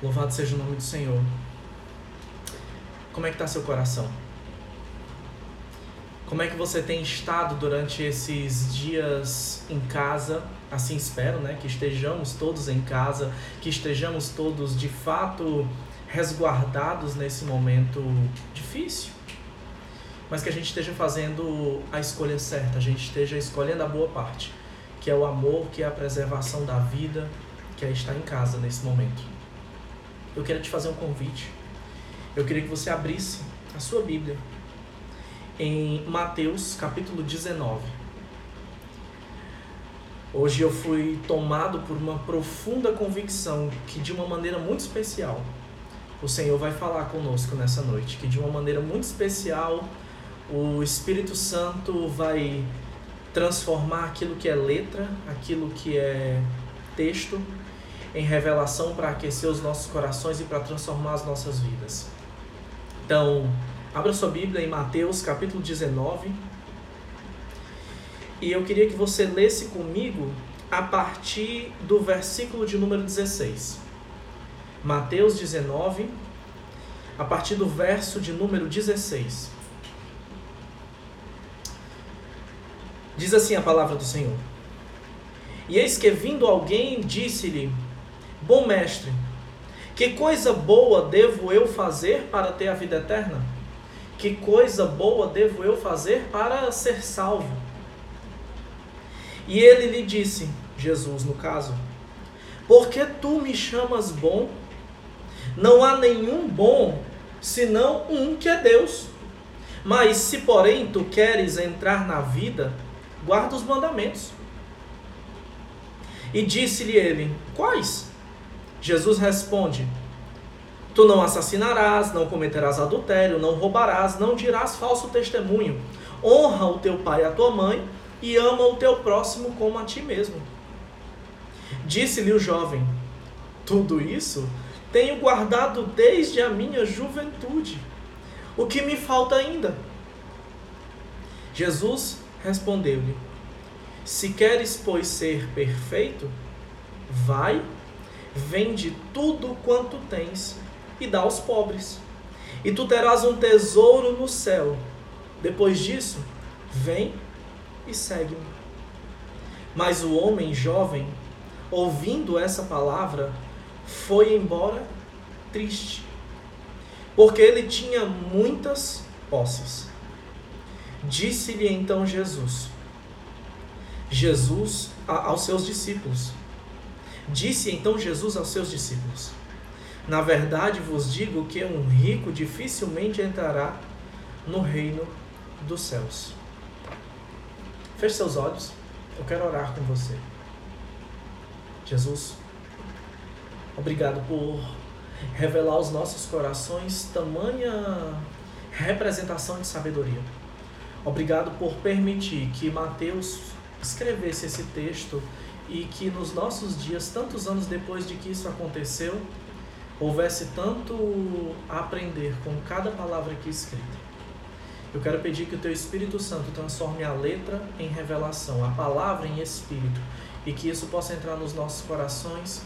Louvado seja o nome do Senhor. Como é que está seu coração? Como é que você tem estado durante esses dias em casa? Assim espero, né? Que estejamos todos em casa, que estejamos todos de fato resguardados nesse momento difícil. Mas que a gente esteja fazendo a escolha certa, a gente esteja escolhendo a boa parte, que é o amor, que é a preservação da vida, que é estar em casa nesse momento. Eu quero te fazer um convite. Eu queria que você abrisse a sua Bíblia em Mateus capítulo 19. Hoje eu fui tomado por uma profunda convicção que, de uma maneira muito especial, o Senhor vai falar conosco nessa noite. Que, de uma maneira muito especial, o Espírito Santo vai transformar aquilo que é letra, aquilo que é texto, em revelação para aquecer os nossos corações e para transformar as nossas vidas. Então, Abra sua Bíblia em Mateus capítulo 19. E eu queria que você lesse comigo a partir do versículo de número 16. Mateus 19, a partir do verso de número 16. Diz assim a palavra do Senhor: E eis que vindo alguém disse-lhe: Bom mestre, que coisa boa devo eu fazer para ter a vida eterna? Que coisa boa devo eu fazer para ser salvo? E ele lhe disse, Jesus no caso, porque tu me chamas bom? Não há nenhum bom senão um que é Deus. Mas se porém tu queres entrar na vida, guarda os mandamentos. E disse-lhe ele: Quais? Jesus responde: Tu não assassinarás, não cometerás adultério, não roubarás, não dirás falso testemunho. Honra o teu pai e a tua mãe e ama o teu próximo como a ti mesmo. Disse-lhe o jovem: Tudo isso tenho guardado desde a minha juventude. O que me falta ainda? Jesus respondeu-lhe: Se queres, pois, ser perfeito, vai, vende tudo quanto tens e dá aos pobres. E tu terás um tesouro no céu. Depois disso, vem e segue-me. Mas o homem jovem, ouvindo essa palavra, foi embora triste, porque ele tinha muitas posses. Disse-lhe então Jesus, Jesus aos seus discípulos. Disse então Jesus aos seus discípulos: na verdade vos digo que um rico dificilmente entrará no reino dos céus. Feche seus olhos, eu quero orar com você. Jesus, obrigado por revelar aos nossos corações tamanha representação de sabedoria. Obrigado por permitir que Mateus escrevesse esse texto e que nos nossos dias, tantos anos depois de que isso aconteceu, houvesse tanto a aprender com cada palavra aqui escrita. Eu quero pedir que o Teu Espírito Santo transforme a letra em revelação, a palavra em espírito, e que isso possa entrar nos nossos corações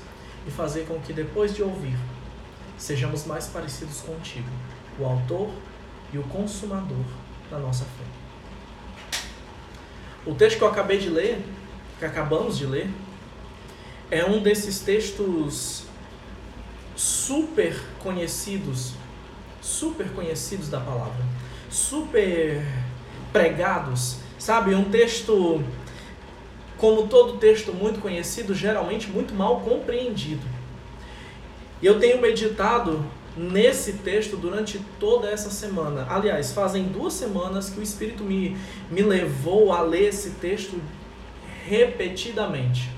e fazer com que depois de ouvir, sejamos mais parecidos contigo, o autor e o consumador da nossa fé. O texto que eu acabei de ler, que acabamos de ler, é um desses textos super conhecidos, super conhecidos da palavra, super pregados, sabe? Um texto, como todo texto muito conhecido, geralmente muito mal compreendido. E eu tenho meditado nesse texto durante toda essa semana. Aliás, fazem duas semanas que o Espírito me, me levou a ler esse texto repetidamente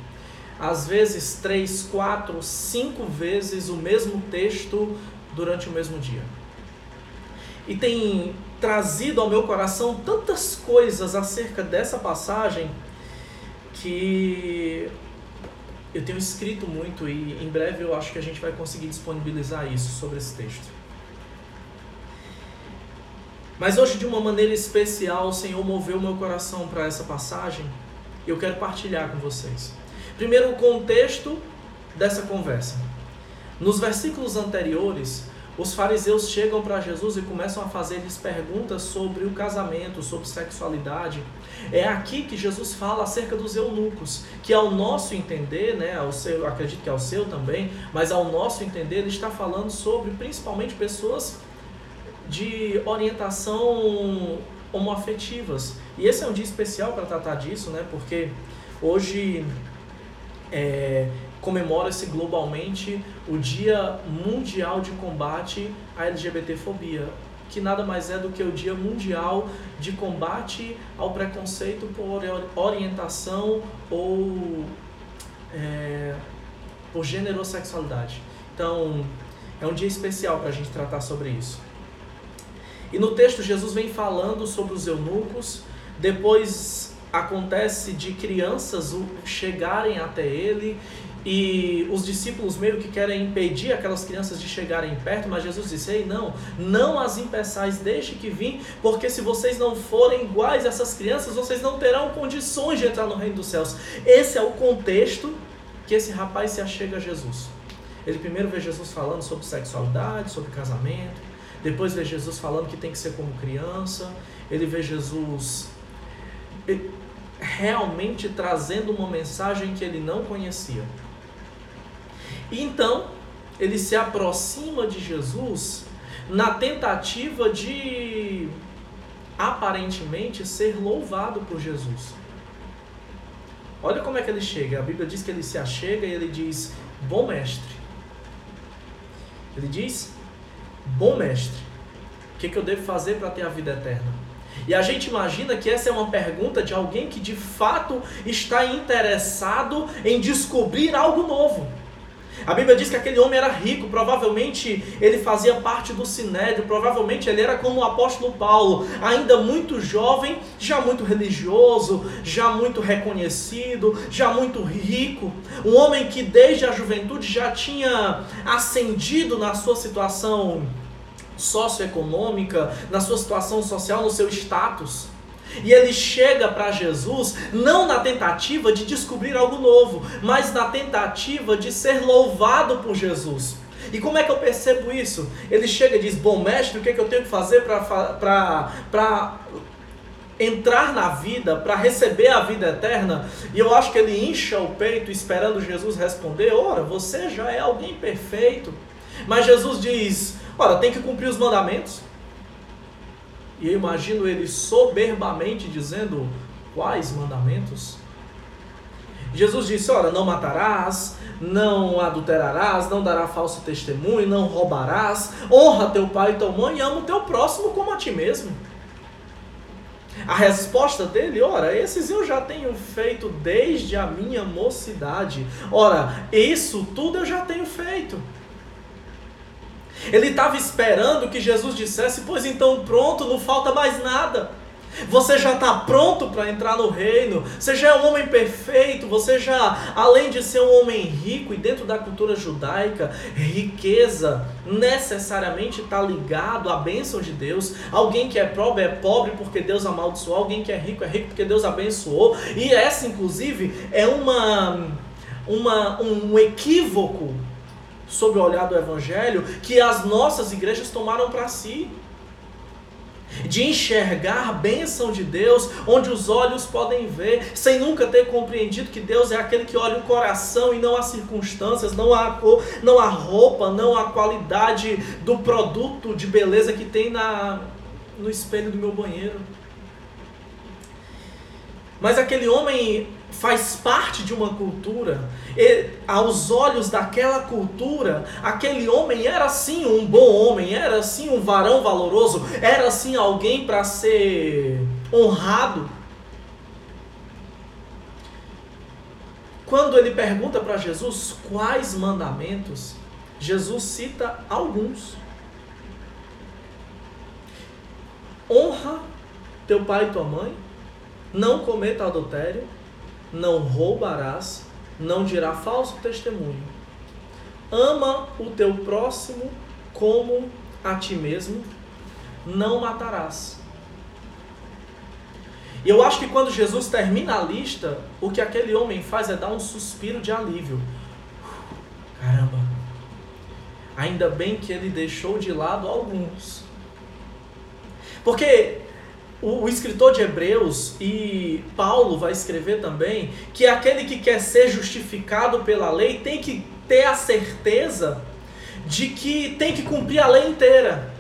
às vezes três, quatro, cinco vezes o mesmo texto durante o mesmo dia. E tem trazido ao meu coração tantas coisas acerca dessa passagem que eu tenho escrito muito e em breve eu acho que a gente vai conseguir disponibilizar isso sobre esse texto. Mas hoje, de uma maneira especial, o Senhor moveu meu coração para essa passagem e eu quero partilhar com vocês. Primeiro, o contexto dessa conversa. Nos versículos anteriores, os fariseus chegam para Jesus e começam a fazer-lhes perguntas sobre o casamento, sobre sexualidade. É aqui que Jesus fala acerca dos eunucos, que ao nosso entender, né, ao seu, acredito que ao seu também, mas ao nosso entender, ele está falando sobre principalmente pessoas de orientação homoafetivas. E esse é um dia especial para tratar disso, né, porque hoje é, comemora-se globalmente o Dia Mundial de Combate à LGBTfobia, que nada mais é do que o Dia Mundial de Combate ao Preconceito por orientação ou é, por gênero ou sexualidade. Então, é um dia especial para a gente tratar sobre isso. E no texto, Jesus vem falando sobre os eunucos, depois acontece de crianças chegarem até ele e os discípulos meio que querem impedir aquelas crianças de chegarem perto, mas Jesus disse: Ei, não, não as impeçais, deixe que vim, porque se vocês não forem iguais a essas crianças, vocês não terão condições de entrar no reino dos céus. Esse é o contexto que esse rapaz se achega a Jesus. Ele primeiro vê Jesus falando sobre sexualidade, sobre casamento, depois vê Jesus falando que tem que ser como criança, ele vê Jesus realmente trazendo uma mensagem que ele não conhecia. E então, ele se aproxima de Jesus na tentativa de aparentemente ser louvado por Jesus. Olha como é que ele chega. A Bíblia diz que ele se achega e ele diz: Bom mestre. Ele diz: Bom mestre, o que, que eu devo fazer para ter a vida eterna? E a gente imagina que essa é uma pergunta de alguém que de fato está interessado em descobrir algo novo. A Bíblia diz que aquele homem era rico, provavelmente ele fazia parte do sinédrio, provavelmente ele era como o apóstolo Paulo, ainda muito jovem, já muito religioso, já muito reconhecido, já muito rico. Um homem que desde a juventude já tinha ascendido na sua situação socioeconômica, na sua situação social, no seu status. E ele chega para Jesus não na tentativa de descobrir algo novo, mas na tentativa de ser louvado por Jesus. E como é que eu percebo isso? Ele chega e diz: Bom mestre, o que, é que eu tenho que fazer para entrar na vida, para receber a vida eterna? E eu acho que ele incha o peito esperando Jesus responder: Ora, você já é alguém perfeito. Mas Jesus diz: Ora, tem que cumprir os mandamentos. E eu imagino ele soberbamente dizendo: Quais mandamentos? Jesus disse: Ora, não matarás, não adulterarás, não dará falso testemunho, não roubarás, honra teu pai e tua mãe e ama o teu próximo como a ti mesmo. A resposta dele, ora, esses eu já tenho feito desde a minha mocidade. Ora, isso tudo eu já tenho feito. Ele estava esperando que Jesus dissesse: Pois então, pronto, não falta mais nada. Você já está pronto para entrar no reino. Você já é um homem perfeito. Você já, além de ser um homem rico e dentro da cultura judaica, riqueza necessariamente está ligado à bênção de Deus. Alguém que é pobre é pobre porque Deus amaldiçoou. Alguém que é rico é rico porque Deus abençoou. E essa, inclusive, é uma, uma um equívoco sob o olhar do Evangelho que as nossas igrejas tomaram para si. De enxergar a bênção de Deus onde os olhos podem ver, sem nunca ter compreendido que Deus é aquele que olha o coração e não as circunstâncias, não a cor, não a roupa, não a qualidade do produto de beleza que tem na, no espelho do meu banheiro. Mas aquele homem faz parte de uma cultura, e, aos olhos daquela cultura, aquele homem era sim um bom homem, era sim um varão valoroso, era sim alguém para ser honrado. Quando ele pergunta para Jesus quais mandamentos, Jesus cita alguns. Honra teu pai e tua mãe, não cometa adultério, não roubarás, não dirá falso testemunho. Ama o teu próximo como a ti mesmo, não matarás. E eu acho que quando Jesus termina a lista, o que aquele homem faz é dar um suspiro de alívio. Caramba, Ainda bem que ele deixou de lado alguns. Porque o, o, escritor de Hebreus e Paulo vai escrever também que aquele que quer ser justificado pela lei tem que ter a certeza de que tem que cumprir a lei inteira.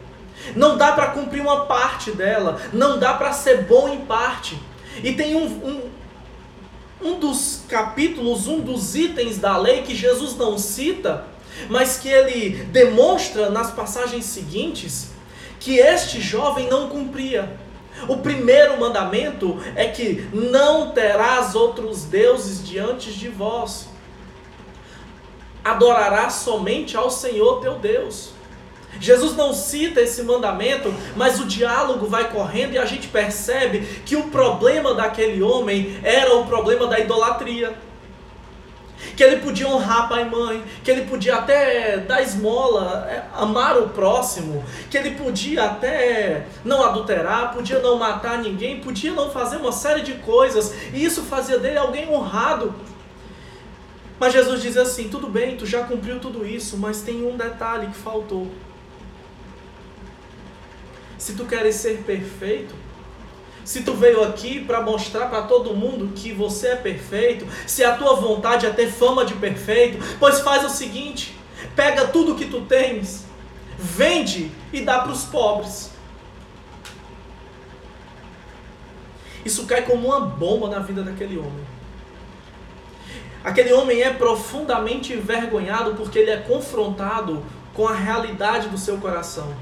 Não dá para cumprir uma parte dela, não dá para ser bom em parte. E tem um, um, um dos capítulos, um dos itens da lei que Jesus não cita, mas que ele demonstra nas passagens seguintes, que este jovem não cumpria. O primeiro mandamento é que não terás outros deuses diante de vós. Adorarás somente ao Senhor teu Deus. Jesus não cita esse mandamento, mas o diálogo vai correndo e a gente percebe que o problema daquele homem era o problema da idolatria. Que ele podia honrar pai e mãe, que ele podia até dar esmola, é, amar o próximo, que ele podia até não adulterar, podia não matar ninguém, podia não fazer uma série de coisas, e isso fazia dele alguém honrado. Mas Jesus diz assim: tudo bem, tu já cumpriu tudo isso, mas tem um detalhe que faltou. Se tu queres ser perfeito, se tu veio aqui para mostrar para todo mundo que você é perfeito, se a tua vontade é ter fama de perfeito, pois faz o seguinte: pega tudo que tu tens, vende e dá para os pobres. Isso cai como uma bomba na vida daquele homem. Aquele homem é profundamente envergonhado porque ele é confrontado com a realidade do seu coração.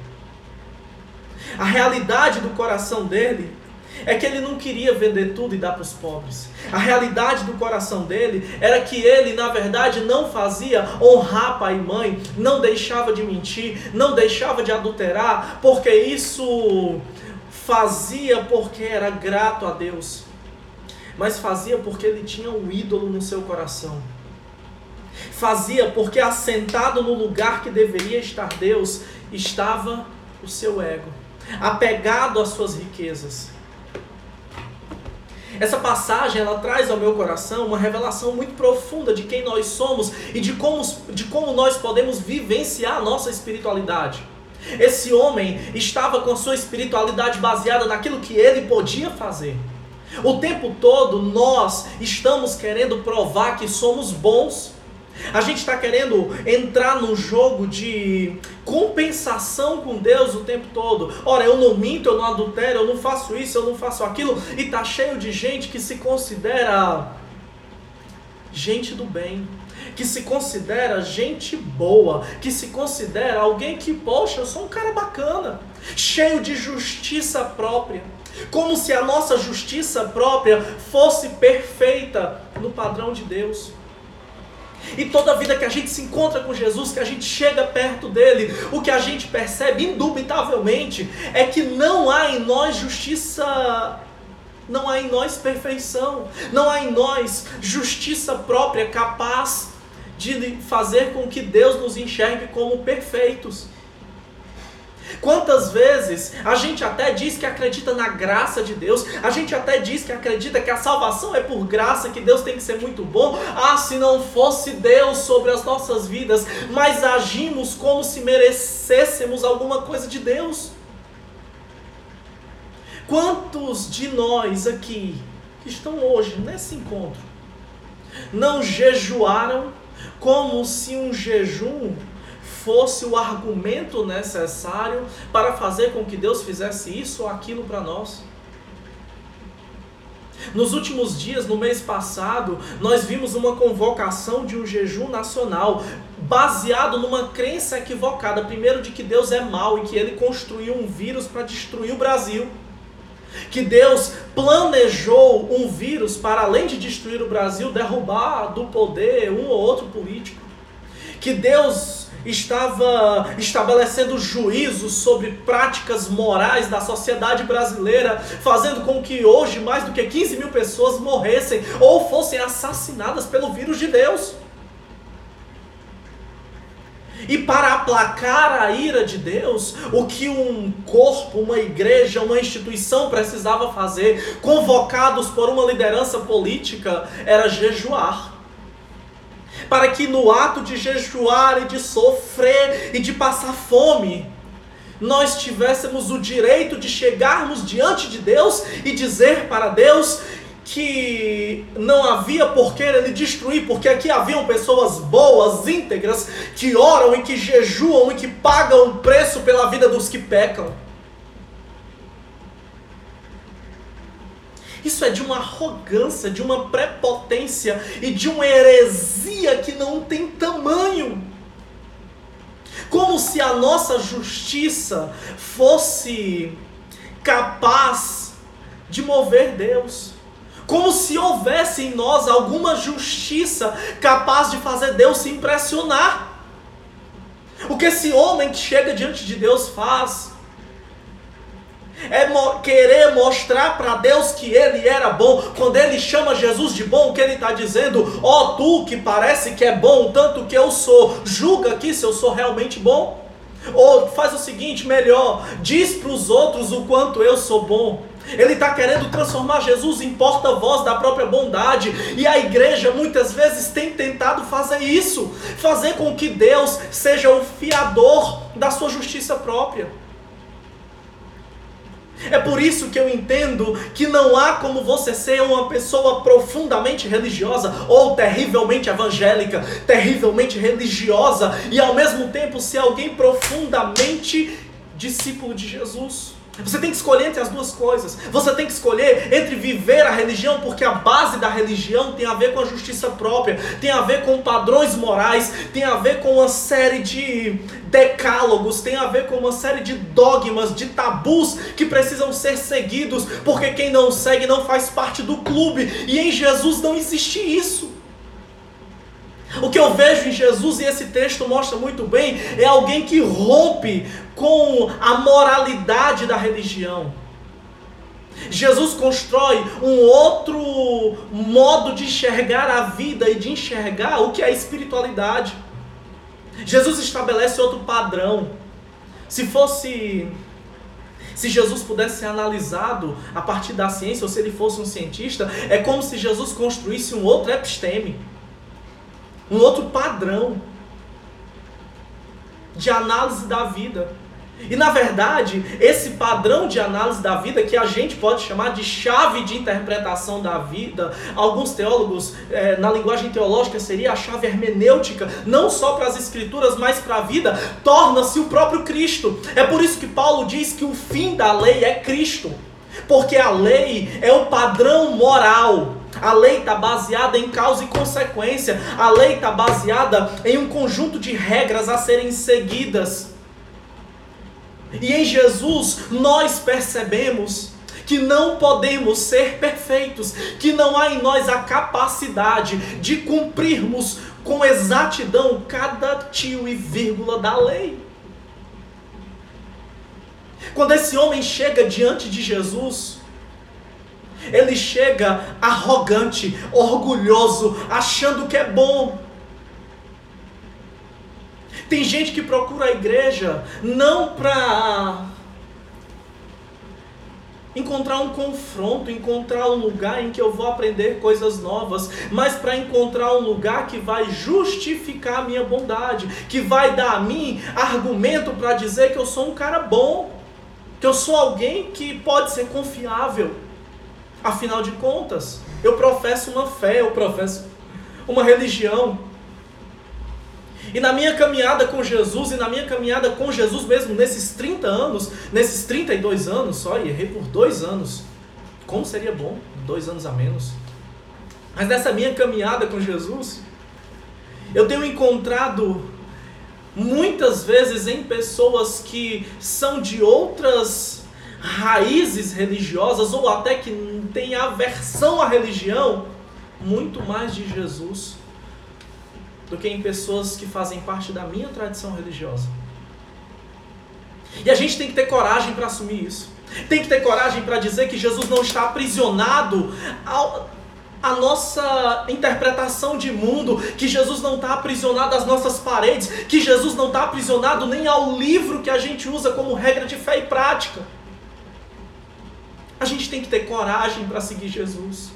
A realidade do coração dele é que ele não queria vender tudo e dar para os pobres. A realidade do coração dele era que ele, na verdade, não fazia honrar pai e mãe, não deixava de mentir, não deixava de adulterar, porque isso fazia porque era grato a Deus, mas fazia porque ele tinha um ídolo no seu coração. Fazia porque assentado no lugar que deveria estar Deus, estava o seu ego apegado às suas riquezas. Essa passagem ela traz ao meu coração uma revelação muito profunda de quem nós somos e de como, de como nós podemos vivenciar a nossa espiritualidade. Esse homem estava com a sua espiritualidade baseada naquilo que ele podia fazer. O tempo todo nós estamos querendo provar que somos bons a gente está querendo entrar no jogo de compensação com Deus o tempo todo. Ora, eu não minto, eu não adultero, eu não faço isso, eu não faço aquilo. E tá cheio de gente que se considera gente do bem, que se considera gente boa, que se considera alguém que, poxa, eu sou um cara bacana, cheio de justiça própria. Como se a nossa justiça própria fosse perfeita no padrão de Deus. E toda vida que a gente se encontra com Jesus, que a gente chega perto dele, o que a gente percebe indubitavelmente é que não há em nós justiça, não há em nós perfeição, não há em nós justiça própria capaz de fazer com que Deus nos enxergue como perfeitos. Quantas vezes a gente até diz que acredita na graça de Deus, a gente até diz que acredita que a salvação é por graça, que Deus tem que ser muito bom. Ah, se não fosse Deus sobre as nossas vidas, mas agimos como se merecêssemos alguma coisa de Deus. Quantos de nós aqui que estão hoje nesse encontro não jejuaram como se um jejum fosse o argumento necessário para fazer com que Deus fizesse isso ou aquilo para nós. Nos últimos dias, no mês passado, nós vimos uma convocação de um jejum nacional, baseado numa crença equivocada. Primeiro, de que Deus é mau e que ele construiu um vírus para destruir o Brasil. Que Deus planejou um vírus para, além de destruir o Brasil, derrubar do poder um ou outro político. Que Deus estava estabelecendo juízo sobre práticas morais da sociedade brasileira, fazendo com que hoje mais do que 15 mil pessoas morressem ou fossem assassinadas pelo vírus de Deus. E para aplacar a ira de Deus, o que um corpo, uma igreja, uma instituição precisava fazer, convocados por uma liderança política, era jejuar para que no ato de jejuar e de sofrer e de passar fome, nós tivéssemos o direito de chegarmos diante de Deus e dizer para Deus que não havia por que ele destruir, porque aqui haviam pessoas boas, íntegras, que oram e que jejuam e que pagam o preço pela vida dos que pecam. Isso é de uma arrogância, de uma prepotência e de uma heresia que não tem tamanho. Como se a nossa justiça fosse capaz de mover Deus. Como se houvesse em nós alguma justiça capaz de fazer Deus se impressionar. O que esse homem que chega diante de Deus faz é mo querer mostrar para Deus que ele era bom. Quando ele chama Jesus de bom, o que ele está dizendo? Ó, oh, tu que parece que é bom, tanto que eu sou, julga aqui se eu sou realmente bom. Ou faz o seguinte, melhor, diz para os outros o quanto eu sou bom. Ele está querendo transformar Jesus em porta-voz da própria bondade. E a igreja muitas vezes tem tentado fazer isso fazer com que Deus seja o fiador da sua justiça própria. É por isso que eu entendo que não há como você ser uma pessoa profundamente religiosa ou terrivelmente evangélica, terrivelmente religiosa e ao mesmo tempo ser alguém profundamente discípulo de Jesus. Você tem que escolher entre as duas coisas. Você tem que escolher entre viver a religião, porque a base da religião tem a ver com a justiça própria, tem a ver com padrões morais, tem a ver com uma série de decálogos, tem a ver com uma série de dogmas, de tabus que precisam ser seguidos, porque quem não segue não faz parte do clube. E em Jesus não existe isso. O que eu vejo em Jesus, e esse texto mostra muito bem, é alguém que rompe com a moralidade da religião. Jesus constrói um outro modo de enxergar a vida e de enxergar o que é espiritualidade. Jesus estabelece outro padrão. Se fosse. Se Jesus pudesse ser analisado a partir da ciência, ou se ele fosse um cientista, é como se Jesus construísse um outro episteme um outro padrão de análise da vida. E na verdade, esse padrão de análise da vida, que a gente pode chamar de chave de interpretação da vida, alguns teólogos, é, na linguagem teológica, seria a chave hermenêutica, não só para as escrituras, mas para a vida, torna-se o próprio Cristo. É por isso que Paulo diz que o fim da lei é Cristo, porque a lei é o padrão moral a lei está baseada em causa e consequência. A lei está baseada em um conjunto de regras a serem seguidas. E em Jesus nós percebemos que não podemos ser perfeitos, que não há em nós a capacidade de cumprirmos com exatidão cada tio e vírgula da lei. Quando esse homem chega diante de Jesus, ele chega arrogante, orgulhoso, achando que é bom. Tem gente que procura a igreja não para encontrar um confronto, encontrar um lugar em que eu vou aprender coisas novas, mas para encontrar um lugar que vai justificar a minha bondade, que vai dar a mim argumento para dizer que eu sou um cara bom, que eu sou alguém que pode ser confiável. Afinal de contas, eu professo uma fé, eu professo uma religião. E na minha caminhada com Jesus, e na minha caminhada com Jesus mesmo, nesses 30 anos, nesses 32 anos só, e errei por dois anos. Como seria bom, dois anos a menos. Mas nessa minha caminhada com Jesus, eu tenho encontrado muitas vezes em pessoas que são de outras raízes religiosas ou até que têm aversão à religião, muito mais de Jesus do que em pessoas que fazem parte da minha tradição religiosa. E a gente tem que ter coragem para assumir isso. Tem que ter coragem para dizer que Jesus não está aprisionado ao, a nossa interpretação de mundo, que Jesus não está aprisionado às nossas paredes, que Jesus não está aprisionado nem ao livro que a gente usa como regra de fé e prática. A gente tem que ter coragem para seguir Jesus.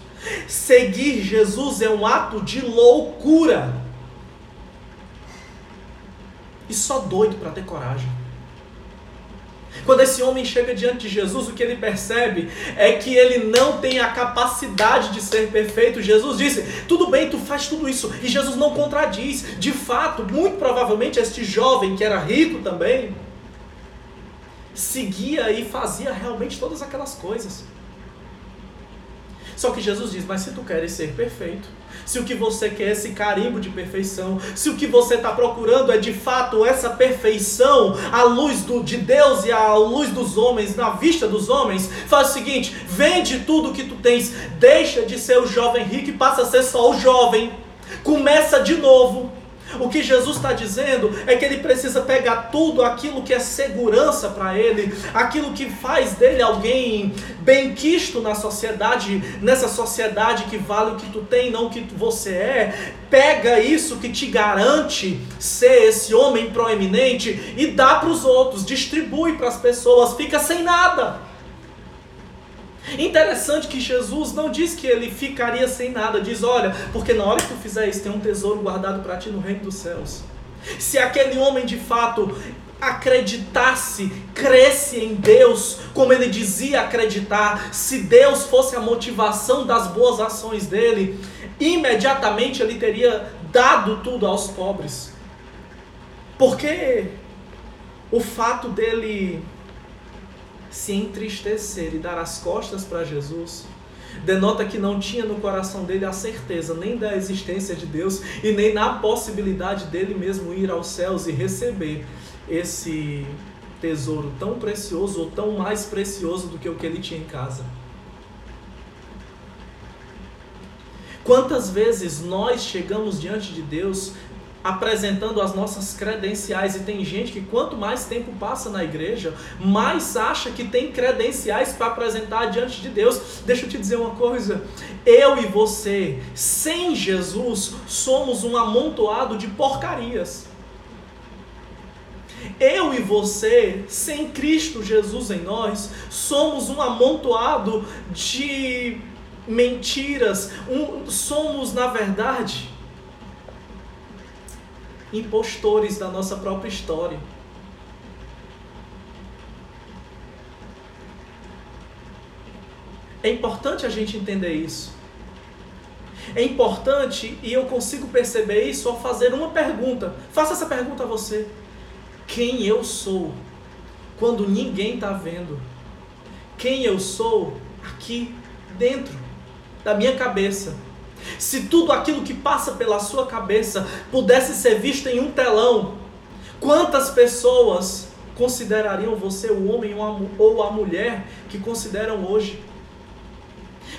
Seguir Jesus é um ato de loucura. E só doido para ter coragem. Quando esse homem chega diante de Jesus, o que ele percebe é que ele não tem a capacidade de ser perfeito. Jesus disse: Tudo bem, tu faz tudo isso. E Jesus não contradiz. De fato, muito provavelmente, este jovem que era rico também, seguia e fazia realmente todas aquelas coisas. Só que Jesus diz: Mas se tu queres ser perfeito, se o que você quer é esse carimbo de perfeição, se o que você está procurando é de fato essa perfeição à luz do, de Deus e à luz dos homens, na vista dos homens, faz o seguinte: vende tudo o que tu tens, deixa de ser o jovem rico e passa a ser só o jovem. Começa de novo o que Jesus está dizendo é que ele precisa pegar tudo aquilo que é segurança para ele, aquilo que faz dele alguém bem quisto na sociedade, nessa sociedade que vale o que tu tem, não o que você é. Pega isso que te garante ser esse homem proeminente e dá para os outros, distribui para as pessoas, fica sem nada. Interessante que Jesus não diz que ele ficaria sem nada, diz: olha, porque na hora que tu fizer isso, tem um tesouro guardado para ti no reino dos céus. Se aquele homem de fato acreditasse, cresce em Deus, como ele dizia acreditar, se Deus fosse a motivação das boas ações dele, imediatamente ele teria dado tudo aos pobres. Porque o fato dele se entristecer e dar as costas para Jesus, denota que não tinha no coração dele a certeza nem da existência de Deus e nem na possibilidade dele mesmo ir aos céus e receber esse tesouro tão precioso ou tão mais precioso do que o que ele tinha em casa. Quantas vezes nós chegamos diante de Deus apresentando as nossas credenciais. E tem gente que quanto mais tempo passa na igreja, mais acha que tem credenciais para apresentar diante de Deus. Deixa eu te dizer uma coisa: eu e você, sem Jesus, somos um amontoado de porcarias. Eu e você, sem Cristo Jesus em nós, somos um amontoado de mentiras. Um, somos, na verdade, impostores da nossa própria história. É importante a gente entender isso. É importante e eu consigo perceber isso ao fazer uma pergunta. Faça essa pergunta a você: Quem eu sou quando ninguém está vendo? Quem eu sou aqui dentro da minha cabeça? Se tudo aquilo que passa pela sua cabeça pudesse ser visto em um telão, quantas pessoas considerariam você o homem ou a mulher que consideram hoje?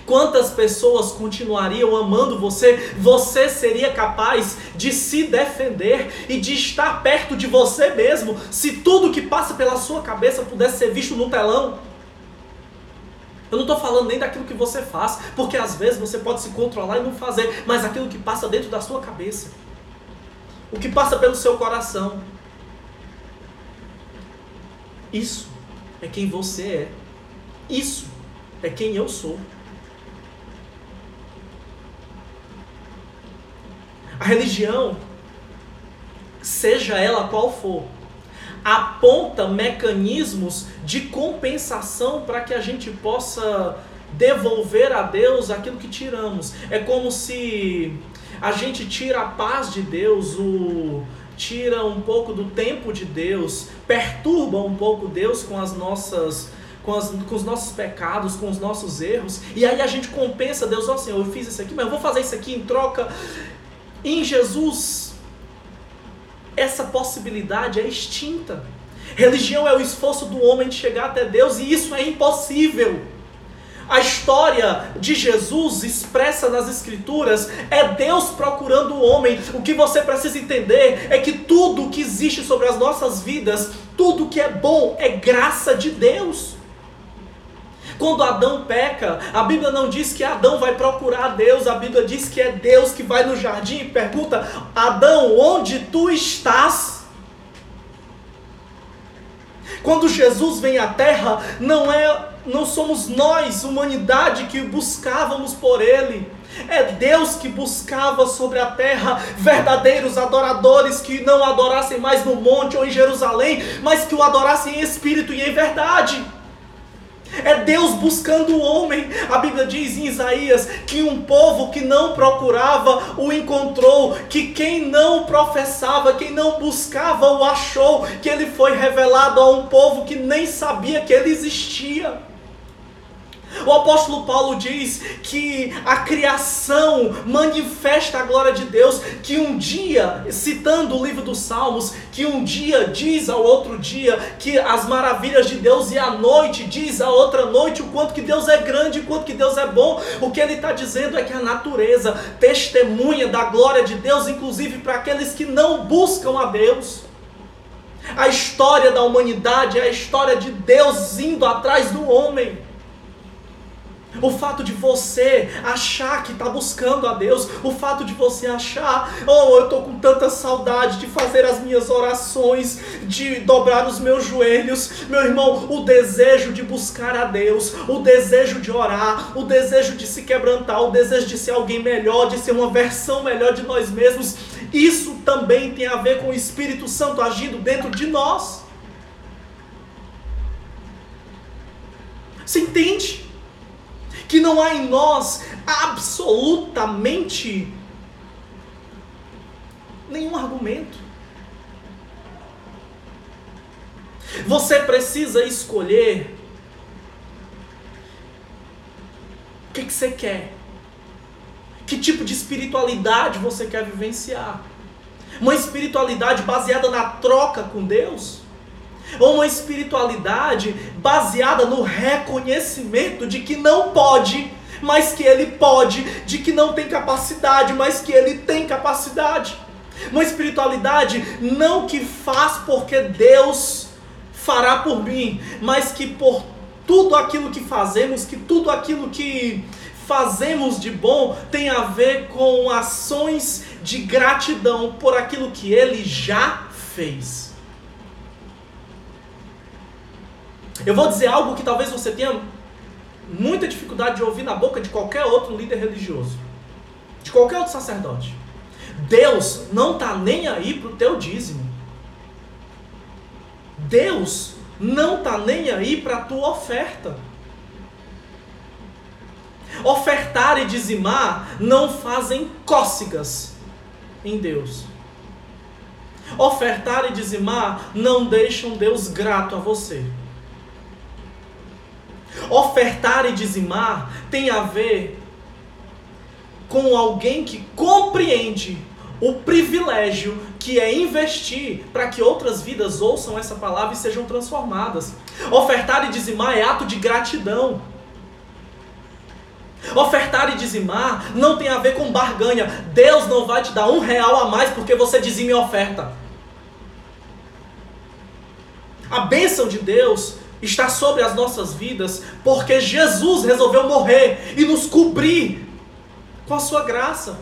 Quantas pessoas continuariam amando você? Você seria capaz de se defender e de estar perto de você mesmo se tudo que passa pela sua cabeça pudesse ser visto no telão? Eu não estou falando nem daquilo que você faz, porque às vezes você pode se controlar e não fazer, mas aquilo que passa dentro da sua cabeça, o que passa pelo seu coração. Isso é quem você é. Isso é quem eu sou. A religião, seja ela qual for, aponta mecanismos de compensação para que a gente possa devolver a Deus aquilo que tiramos. É como se a gente tira a paz de Deus, o tira um pouco do tempo de Deus, perturba um pouco Deus com as nossas com, as, com os nossos pecados, com os nossos erros, e aí a gente compensa Deus, ó oh, Senhor, eu fiz isso aqui, mas eu vou fazer isso aqui em troca. Em Jesus, essa possibilidade é extinta. Religião é o esforço do homem de chegar até Deus e isso é impossível. A história de Jesus expressa nas Escrituras é Deus procurando o homem. O que você precisa entender é que tudo que existe sobre as nossas vidas, tudo que é bom, é graça de Deus. Quando Adão peca, a Bíblia não diz que Adão vai procurar Deus, a Bíblia diz que é Deus que vai no jardim e pergunta: Adão, onde tu estás? Quando Jesus vem à terra, não é não somos nós, humanidade, que buscávamos por ele. É Deus que buscava sobre a terra verdadeiros adoradores que não adorassem mais no monte ou em Jerusalém, mas que o adorassem em espírito e em verdade. É Deus buscando o homem. A Bíblia diz em Isaías que um povo que não procurava o encontrou, que quem não professava, quem não buscava o achou, que ele foi revelado a um povo que nem sabia que ele existia. O apóstolo Paulo diz que a criação manifesta a glória de Deus, que um dia, citando o livro dos Salmos, que um dia diz ao outro dia que as maravilhas de Deus e a noite diz a outra noite o quanto que Deus é grande, o quanto que Deus é bom. O que ele está dizendo é que a natureza testemunha da glória de Deus, inclusive para aqueles que não buscam a Deus. A história da humanidade é a história de Deus indo atrás do homem. O fato de você achar que está buscando a Deus, o fato de você achar, oh, eu estou com tanta saudade de fazer as minhas orações, de dobrar os meus joelhos, meu irmão, o desejo de buscar a Deus, o desejo de orar, o desejo de se quebrantar, o desejo de ser alguém melhor, de ser uma versão melhor de nós mesmos, isso também tem a ver com o Espírito Santo agindo dentro de nós. Você entende? Que não há em nós absolutamente nenhum argumento. Você precisa escolher o que, que você quer. Que tipo de espiritualidade você quer vivenciar? Uma espiritualidade baseada na troca com Deus? Ou uma espiritualidade baseada no reconhecimento de que não pode, mas que ele pode, de que não tem capacidade, mas que ele tem capacidade. Uma espiritualidade não que faz porque Deus fará por mim, mas que por tudo aquilo que fazemos, que tudo aquilo que fazemos de bom tem a ver com ações de gratidão por aquilo que ele já fez. Eu vou dizer algo que talvez você tenha muita dificuldade de ouvir na boca de qualquer outro líder religioso, de qualquer outro sacerdote. Deus não está nem aí para o teu dízimo. Deus não está nem aí para a tua oferta. Ofertar e dizimar não fazem cócegas em Deus. Ofertar e dizimar não deixam Deus grato a você. Ofertar e dizimar tem a ver com alguém que compreende o privilégio que é investir para que outras vidas ouçam essa palavra e sejam transformadas. Ofertar e dizimar é ato de gratidão. Ofertar e dizimar não tem a ver com barganha. Deus não vai te dar um real a mais porque você dizime oferta. A bênção de Deus está sobre as nossas vidas, porque Jesus resolveu morrer e nos cobrir com a sua graça.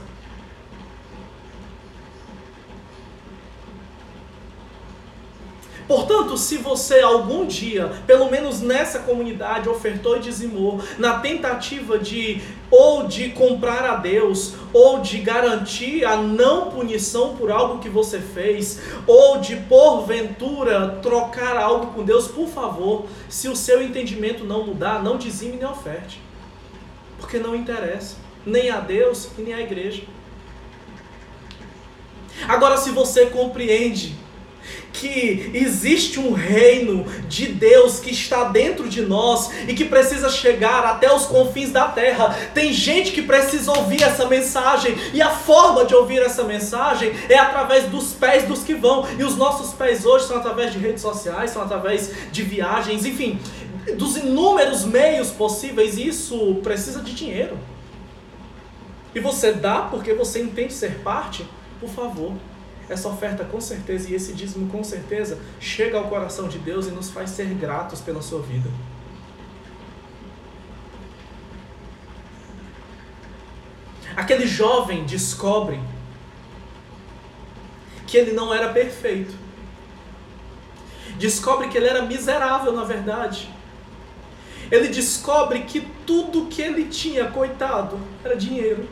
Portanto, se você algum dia, pelo menos nessa comunidade, ofertou e dizimou, na tentativa de ou de comprar a Deus, ou de garantir a não punição por algo que você fez, ou de porventura trocar algo com Deus, por favor, se o seu entendimento não mudar, não dizime nem oferte. Porque não interessa, nem a Deus e nem a igreja. Agora, se você compreende que existe um reino de Deus que está dentro de nós e que precisa chegar até os confins da terra. Tem gente que precisa ouvir essa mensagem e a forma de ouvir essa mensagem é através dos pés dos que vão. E os nossos pés hoje são através de redes sociais, são através de viagens, enfim, dos inúmeros meios possíveis. E isso precisa de dinheiro. E você dá porque você entende ser parte? Por favor essa oferta com certeza e esse dízimo com certeza chega ao coração de Deus e nos faz ser gratos pela sua vida. Aquele jovem descobre que ele não era perfeito. Descobre que ele era miserável, na verdade. Ele descobre que tudo que ele tinha, coitado, era dinheiro.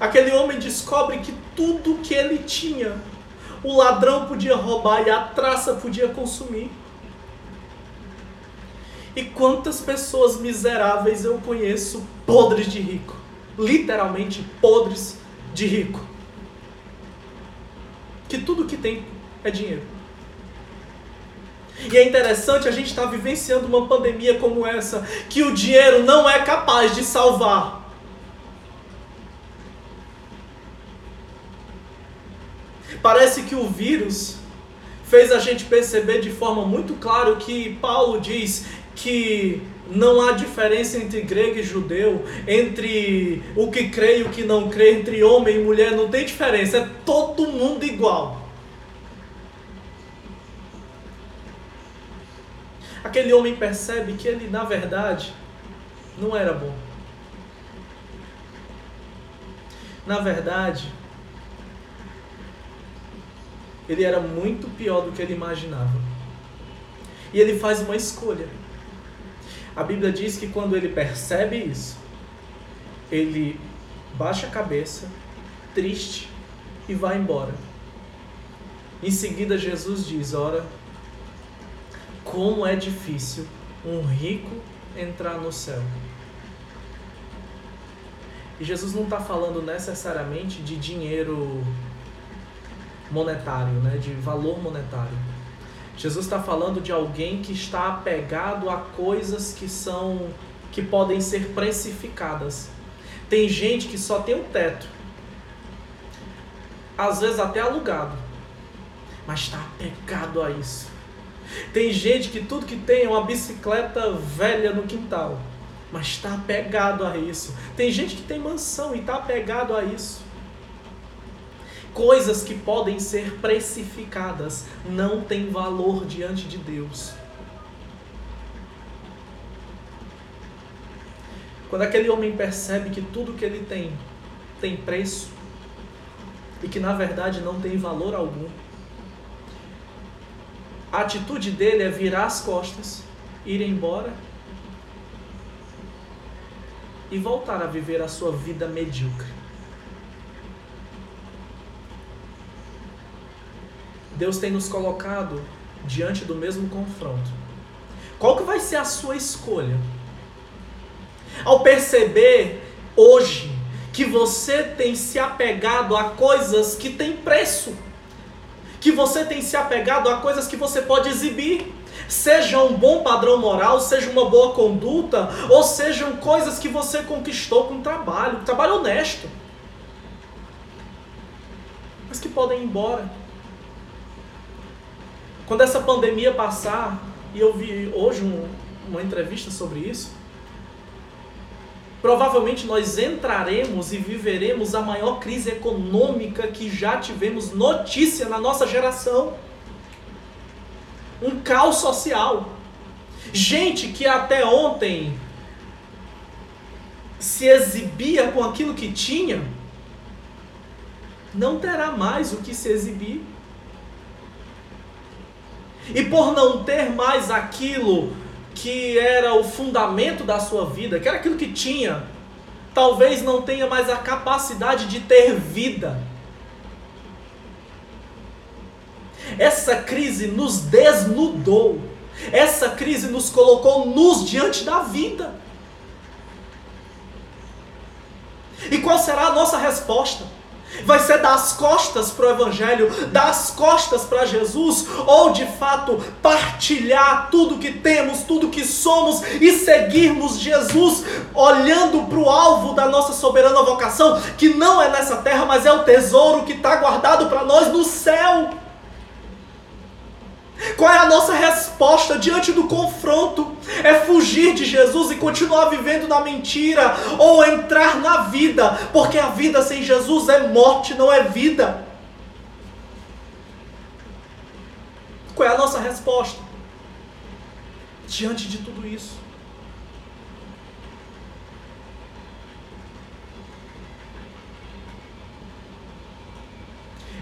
Aquele homem descobre que tudo que ele tinha, o ladrão podia roubar e a traça podia consumir. E quantas pessoas miseráveis eu conheço podres de rico, literalmente podres de rico, que tudo que tem é dinheiro. E é interessante a gente estar tá vivenciando uma pandemia como essa, que o dinheiro não é capaz de salvar. Parece que o vírus fez a gente perceber de forma muito clara o que Paulo diz que não há diferença entre grego e judeu, entre o que crê e o que não crê, entre homem e mulher, não tem diferença, é todo mundo igual. Aquele homem percebe que ele, na verdade, não era bom. Na verdade, ele era muito pior do que ele imaginava. E ele faz uma escolha. A Bíblia diz que quando ele percebe isso, ele baixa a cabeça, triste, e vai embora. Em seguida, Jesus diz: Ora, como é difícil um rico entrar no céu. E Jesus não está falando necessariamente de dinheiro monetário, né, de valor monetário. Jesus está falando de alguém que está apegado a coisas que são que podem ser precificadas. Tem gente que só tem um teto, às vezes até alugado, mas está apegado a isso. Tem gente que tudo que tem é uma bicicleta velha no quintal, mas está apegado a isso. Tem gente que tem mansão e está apegado a isso coisas que podem ser precificadas não têm valor diante de Deus. Quando aquele homem percebe que tudo que ele tem tem preço e que na verdade não tem valor algum, a atitude dele é virar as costas, ir embora e voltar a viver a sua vida medíocre. Deus tem nos colocado diante do mesmo confronto. Qual que vai ser a sua escolha? Ao perceber hoje que você tem se apegado a coisas que têm preço, que você tem se apegado a coisas que você pode exibir, seja um bom padrão moral, seja uma boa conduta, ou sejam coisas que você conquistou com trabalho, trabalho honesto, mas que podem ir embora quando essa pandemia passar, e eu vi hoje um, uma entrevista sobre isso, provavelmente nós entraremos e viveremos a maior crise econômica que já tivemos notícia na nossa geração. Um caos social. Gente que até ontem se exibia com aquilo que tinha, não terá mais o que se exibir. E por não ter mais aquilo que era o fundamento da sua vida, que era aquilo que tinha, talvez não tenha mais a capacidade de ter vida. Essa crise nos desnudou. Essa crise nos colocou nus diante da vida. E qual será a nossa resposta? Vai ser das costas para o Evangelho, das costas para Jesus, ou de fato partilhar tudo que temos, tudo que somos e seguirmos Jesus, olhando para o alvo da nossa soberana vocação, que não é nessa terra, mas é o tesouro que está guardado para nós no céu. Qual é a nossa resposta diante do confronto? É fugir de Jesus e continuar vivendo na mentira ou entrar na vida, porque a vida sem Jesus é morte, não é vida. Qual é a nossa resposta diante de tudo isso?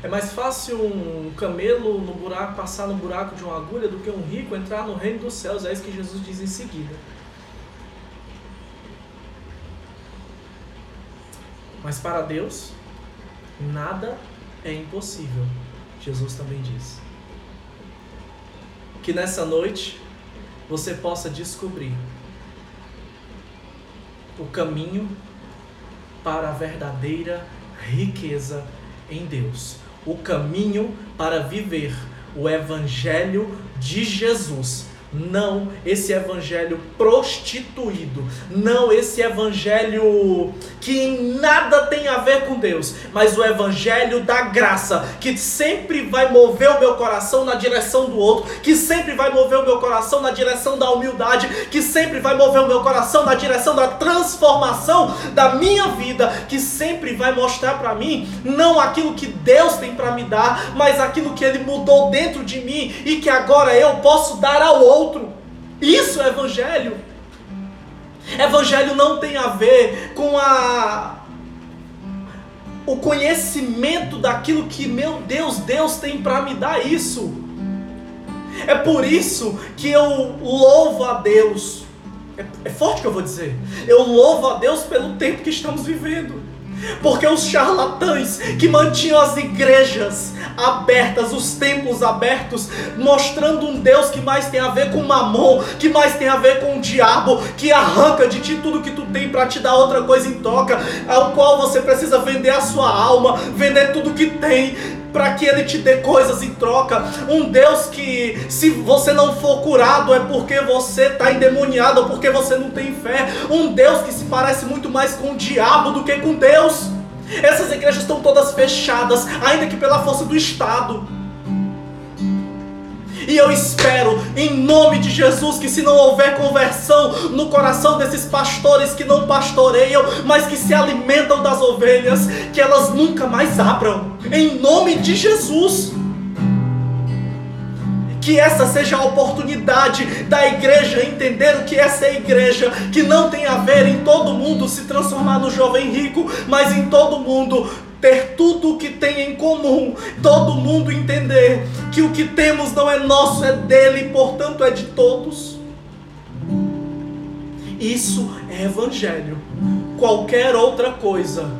É mais fácil um camelo no buraco passar no buraco de uma agulha do que um rico entrar no reino dos céus. É isso que Jesus diz em seguida. Mas para Deus, nada é impossível. Jesus também diz. Que nessa noite você possa descobrir o caminho para a verdadeira riqueza em Deus, o caminho para viver o Evangelho de Jesus não esse evangelho prostituído, não esse evangelho que nada tem a ver com Deus, mas o evangelho da graça, que sempre vai mover o meu coração na direção do outro, que sempre vai mover o meu coração na direção da humildade, que sempre vai mover o meu coração na direção da transformação da minha vida, que sempre vai mostrar para mim não aquilo que Deus tem para me dar, mas aquilo que ele mudou dentro de mim e que agora eu posso dar ao outro. Isso é evangelho. Evangelho não tem a ver com a o conhecimento daquilo que meu Deus, Deus tem para me dar isso. É por isso que eu louvo a Deus. É, é forte que eu vou dizer. Eu louvo a Deus pelo tempo que estamos vivendo. Porque os charlatães que mantinham as igrejas abertas, os templos abertos, mostrando um Deus que mais tem a ver com mamon, que mais tem a ver com o diabo, que arranca de ti tudo que tu tem para te dar outra coisa em troca, ao qual você precisa vender a sua alma, vender tudo que tem, para que ele te dê coisas em troca. Um Deus que, se você não for curado, é porque você está endemoniado ou porque você não tem fé. Um Deus que se parece muito mais com o diabo do que com Deus. Essas igrejas estão todas fechadas, ainda que pela força do Estado. E eu espero, em nome de Jesus, que se não houver conversão no coração desses pastores que não pastoreiam, mas que se alimentam das ovelhas, que elas nunca mais abram. Em nome de Jesus. Que essa seja a oportunidade da igreja entender o que é ser igreja, que não tem a ver em todo mundo se transformar no jovem rico, mas em todo mundo ter tudo o que tem em comum, todo mundo entender que o que temos não é nosso, é dele, portanto é de todos. Isso é evangelho. Qualquer outra coisa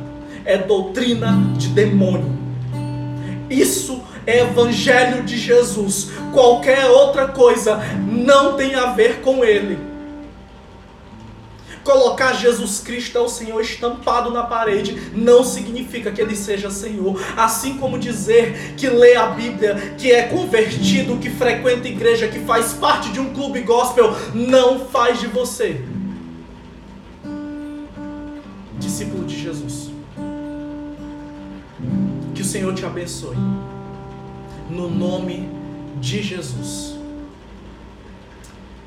é doutrina de demônio. Isso é evangelho de Jesus. Qualquer outra coisa não tem a ver com ele. Colocar Jesus Cristo é o Senhor estampado na parede não significa que ele seja Senhor. Assim como dizer que lê a Bíblia, que é convertido, que frequenta igreja, que faz parte de um clube gospel, não faz de você discípulo de Jesus. Que o Senhor te abençoe. No nome de Jesus.